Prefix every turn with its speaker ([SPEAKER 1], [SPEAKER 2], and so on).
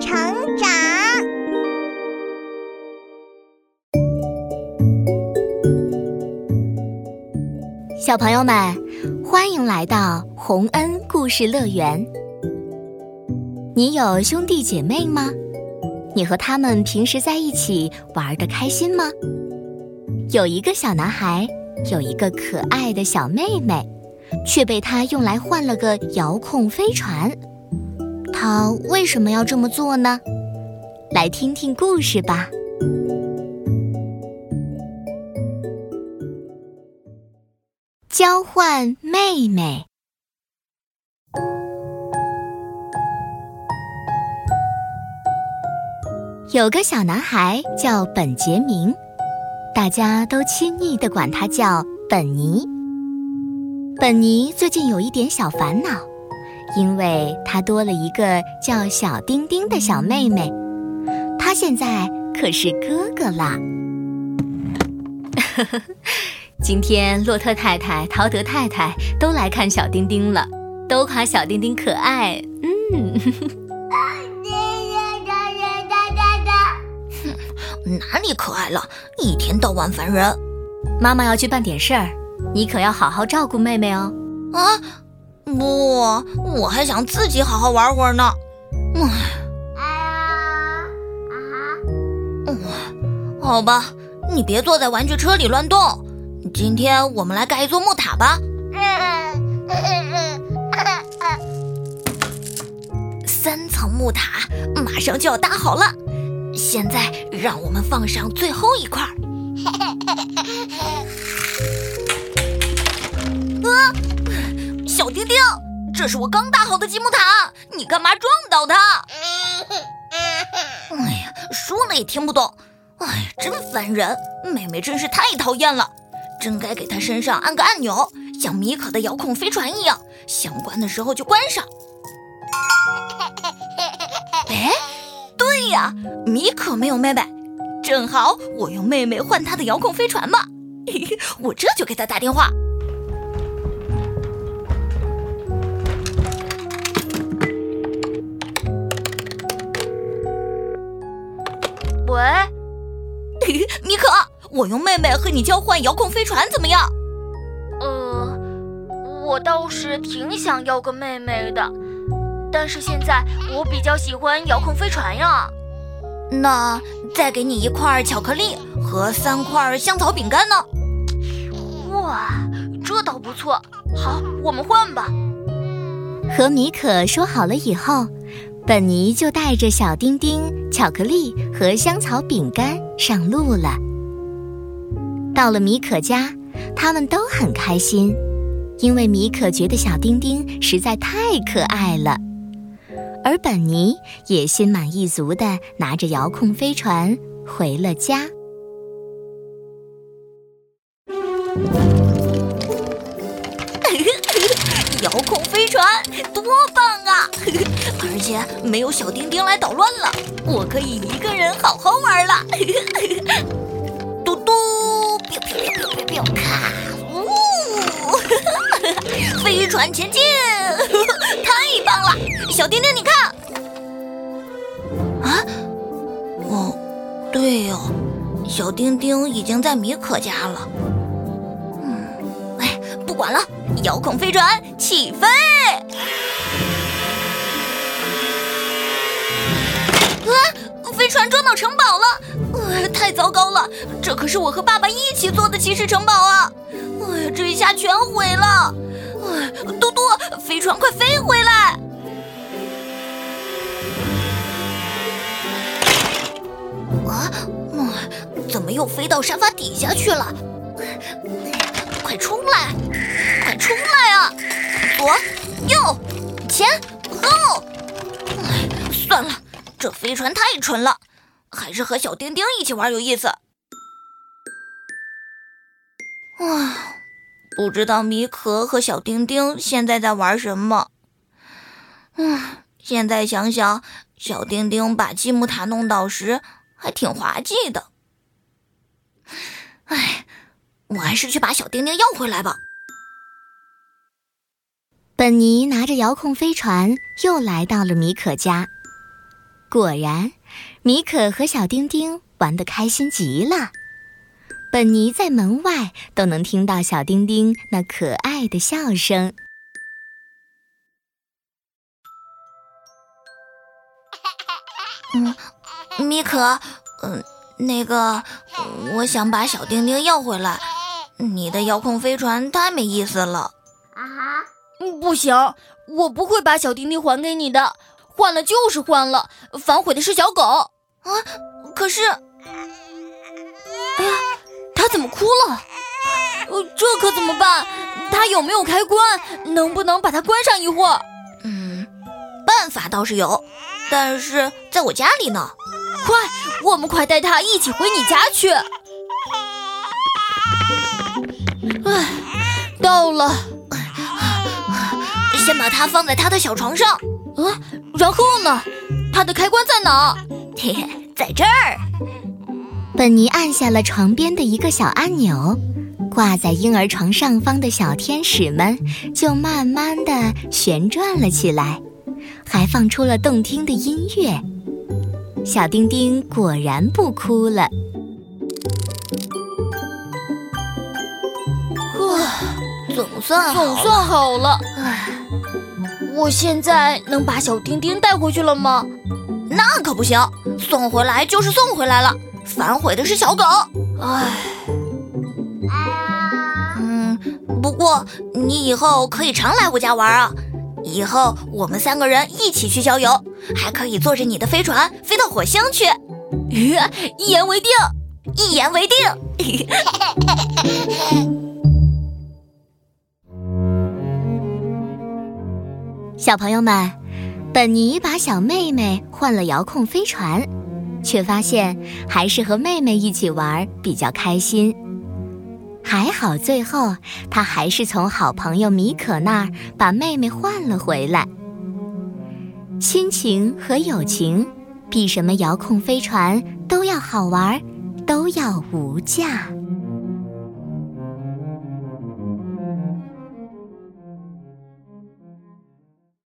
[SPEAKER 1] 成长。
[SPEAKER 2] 小朋友们，欢迎来到洪恩故事乐园。你有兄弟姐妹吗？你和他们平时在一起玩的开心吗？有一个小男孩，有一个可爱的小妹妹，却被他用来换了个遥控飞船。他为什么要这么做呢？来听听故事吧。交换妹妹。有个小男孩叫本杰明。大家都亲昵地管他叫本尼。本尼最近有一点小烦恼，因为他多了一个叫小丁丁的小妹妹。他现在可是哥哥啦。今天洛特太太、陶德太太都来看小丁丁了，都夸小丁丁可爱。嗯。
[SPEAKER 3] 哪里可爱了？一天到晚烦人。
[SPEAKER 2] 妈妈要去办点事儿，你可要好好照顾妹妹哦。
[SPEAKER 3] 啊，不，我还想自己好好玩会儿呢。哎呀，啊，好吧，你别坐在玩具车里乱动。今天我们来盖一座木塔吧。三层木塔马上就要搭好了。现在让我们放上最后一块儿。啊，小丁丁，这是我刚搭好的积木塔，你干嘛撞倒它？哎呀，说了也听不懂。哎，真烦人！妹妹真是太讨厌了，真该给她身上按个按钮，像米可的遥控飞船一样，想关的时候就关上。哎。对呀，米可没有妹妹，正好我用妹妹换她的遥控飞船嘛。我这就给她打电话。
[SPEAKER 4] 喂，
[SPEAKER 3] 米可，我用妹妹和你交换遥控飞船怎么样？
[SPEAKER 4] 呃，我倒是挺想要个妹妹的。但是现在我比较喜欢遥控飞船呀。
[SPEAKER 3] 那再给你一块巧克力和三块香草饼干呢？
[SPEAKER 4] 哇，这倒不错。好，我们换吧。
[SPEAKER 2] 和米可说好了以后，本尼就带着小丁丁、巧克力和香草饼干上路了。到了米可家，他们都很开心，因为米可觉得小丁丁实在太可爱了。而本尼也心满意足地拿着遥控飞船回了家。
[SPEAKER 3] 遥控飞船多棒！且没有小丁丁来捣乱了，我可以一个人好好玩了。嘟嘟，咔，呜，飞船前进，太棒了！小丁丁，你看，啊，哦，对哦，小丁丁已经在米可家了。嗯，哎，不管了，遥控飞船起飞！啊，飞船撞到城堡了！呃，太糟糕了，这可是我和爸爸一起做的骑士城堡啊！哎呀，这一下全毁了！哎，多多，飞船快飞回来！啊，怎么又飞到沙发底下去了？快出来，快出来啊！左、这飞船太蠢了，还是和小丁丁一起玩有意思。啊，不知道米可和小丁丁现在在玩什么。嗯，现在想想，小丁丁把积木塔弄倒时。还挺滑稽的，哎，我还是去把小丁丁要回来吧。
[SPEAKER 2] 本尼拿着遥控飞船又来到了米可家。果然，米可和小丁丁玩得开心极了。本尼在门外都能听到小丁丁那可爱的笑声。
[SPEAKER 3] 嗯，米可，嗯，那个，我想把小丁丁要回来。你的遥控飞船太没意思了。啊哈，
[SPEAKER 4] 不行，我不会把小丁丁还给你的。换了就是换了，反悔的是小狗啊！
[SPEAKER 3] 可是，
[SPEAKER 4] 哎呀，它怎么哭了？呃，这可怎么办？它有没有开关？能不能把它关上一会儿？
[SPEAKER 3] 嗯，办法倒是有，但是在我家里呢。
[SPEAKER 4] 快，我们快带它一起回你家去。哎，到了，
[SPEAKER 3] 先把它放在他的小床上。
[SPEAKER 4] 啊，然后呢？它的开关在哪？
[SPEAKER 3] 嘿嘿，在这儿。
[SPEAKER 2] 本尼按下了床边的一个小按钮，挂在婴儿床上方的小天使们就慢慢的旋转了起来，还放出了动听的音乐。小丁丁果然不哭了。
[SPEAKER 3] 总算
[SPEAKER 4] 总算好了。唉，我现在能把小丁丁带回去了吗？
[SPEAKER 3] 那可不行，送回来就是送回来了，反悔的是小狗。唉，嗯，不过你以后可以常来我家玩啊。以后我们三个人一起去郊游，还可以坐着你的飞船飞到火星去。
[SPEAKER 4] 一言为定，
[SPEAKER 3] 一言为定。
[SPEAKER 2] 小朋友们，本尼把小妹妹换了遥控飞船，却发现还是和妹妹一起玩比较开心。还好最后他还是从好朋友米可那儿把妹妹换了回来。亲情和友情比什么遥控飞船都要好玩，都要无价。